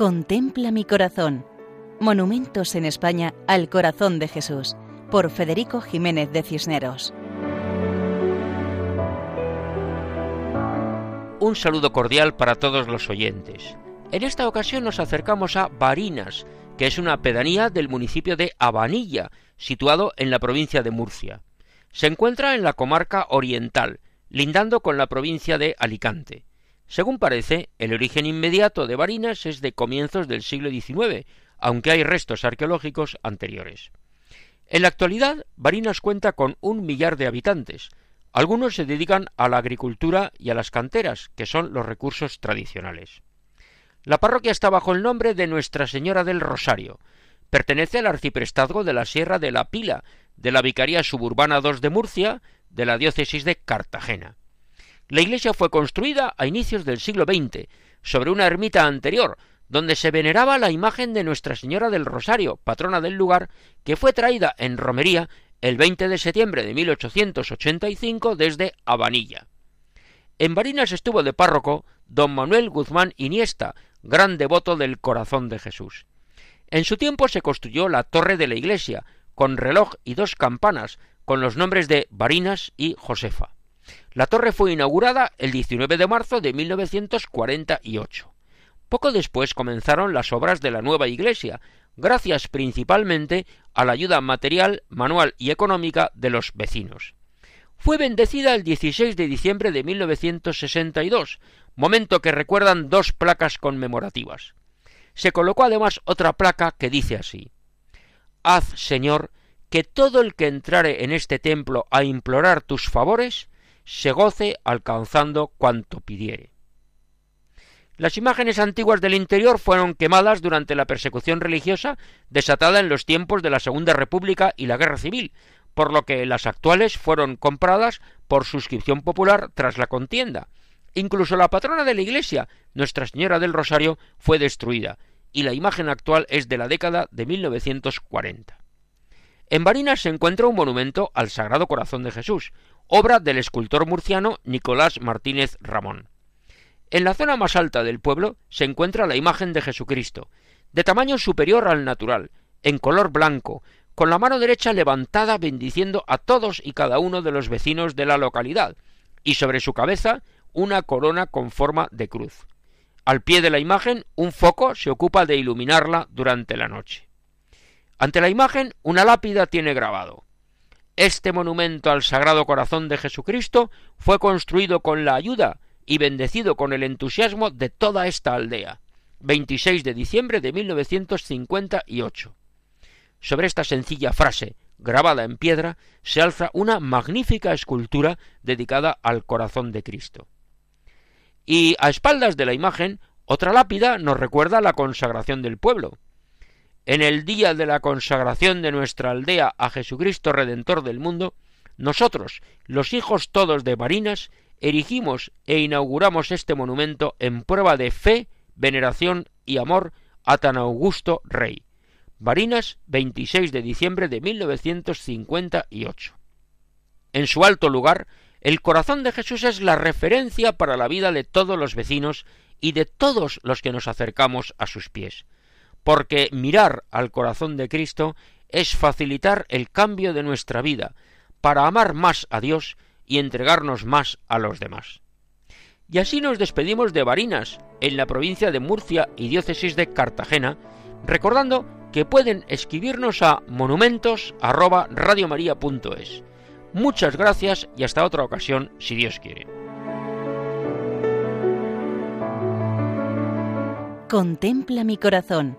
Contempla mi corazón. Monumentos en España al corazón de Jesús, por Federico Jiménez de Cisneros. Un saludo cordial para todos los oyentes. En esta ocasión nos acercamos a Barinas, que es una pedanía del municipio de Abanilla, situado en la provincia de Murcia. Se encuentra en la comarca oriental, lindando con la provincia de Alicante. Según parece, el origen inmediato de Barinas es de comienzos del siglo XIX, aunque hay restos arqueológicos anteriores. En la actualidad, Barinas cuenta con un millar de habitantes. Algunos se dedican a la agricultura y a las canteras, que son los recursos tradicionales. La parroquia está bajo el nombre de Nuestra Señora del Rosario. Pertenece al arciprestazgo de la Sierra de la Pila, de la Vicaría Suburbana II de Murcia, de la diócesis de Cartagena. La iglesia fue construida a inicios del siglo XX, sobre una ermita anterior, donde se veneraba la imagen de Nuestra Señora del Rosario, patrona del lugar, que fue traída en romería el 20 de septiembre de 1885 desde Habanilla. En Barinas estuvo de párroco don Manuel Guzmán Iniesta, gran devoto del corazón de Jesús. En su tiempo se construyó la torre de la iglesia, con reloj y dos campanas, con los nombres de Barinas y Josefa. La torre fue inaugurada el 19 de marzo de 1948. Poco después comenzaron las obras de la nueva iglesia, gracias principalmente a la ayuda material, manual y económica de los vecinos. Fue bendecida el 16 de diciembre de 1962, momento que recuerdan dos placas conmemorativas. Se colocó además otra placa que dice así Haz, Señor, que todo el que entrare en este templo a implorar tus favores, se goce alcanzando cuanto pidiere. Las imágenes antiguas del interior fueron quemadas durante la persecución religiosa desatada en los tiempos de la Segunda República y la Guerra Civil, por lo que las actuales fueron compradas por suscripción popular tras la contienda. Incluso la patrona de la Iglesia, Nuestra Señora del Rosario, fue destruida, y la imagen actual es de la década de 1940. En Barinas se encuentra un monumento al Sagrado Corazón de Jesús, obra del escultor murciano Nicolás Martínez Ramón. En la zona más alta del pueblo se encuentra la imagen de Jesucristo, de tamaño superior al natural, en color blanco, con la mano derecha levantada bendiciendo a todos y cada uno de los vecinos de la localidad, y sobre su cabeza una corona con forma de cruz. Al pie de la imagen un foco se ocupa de iluminarla durante la noche. Ante la imagen una lápida tiene grabado este monumento al Sagrado Corazón de Jesucristo fue construido con la ayuda y bendecido con el entusiasmo de toda esta aldea. 26 de diciembre de 1958. Sobre esta sencilla frase, grabada en piedra, se alza una magnífica escultura dedicada al corazón de Cristo. Y a espaldas de la imagen, otra lápida nos recuerda la consagración del pueblo en el día de la consagración de nuestra aldea a Jesucristo Redentor del mundo, nosotros, los hijos todos de Marinas, erigimos e inauguramos este monumento en prueba de fe, veneración y amor a tan augusto rey. Barinas, 26 de diciembre de 1958. En su alto lugar, el corazón de Jesús es la referencia para la vida de todos los vecinos y de todos los que nos acercamos a sus pies porque mirar al corazón de Cristo es facilitar el cambio de nuestra vida, para amar más a Dios y entregarnos más a los demás. Y así nos despedimos de Barinas, en la provincia de Murcia y diócesis de Cartagena, recordando que pueden escribirnos a monumentos@radiomaria.es. Muchas gracias y hasta otra ocasión, si Dios quiere. Contempla mi corazón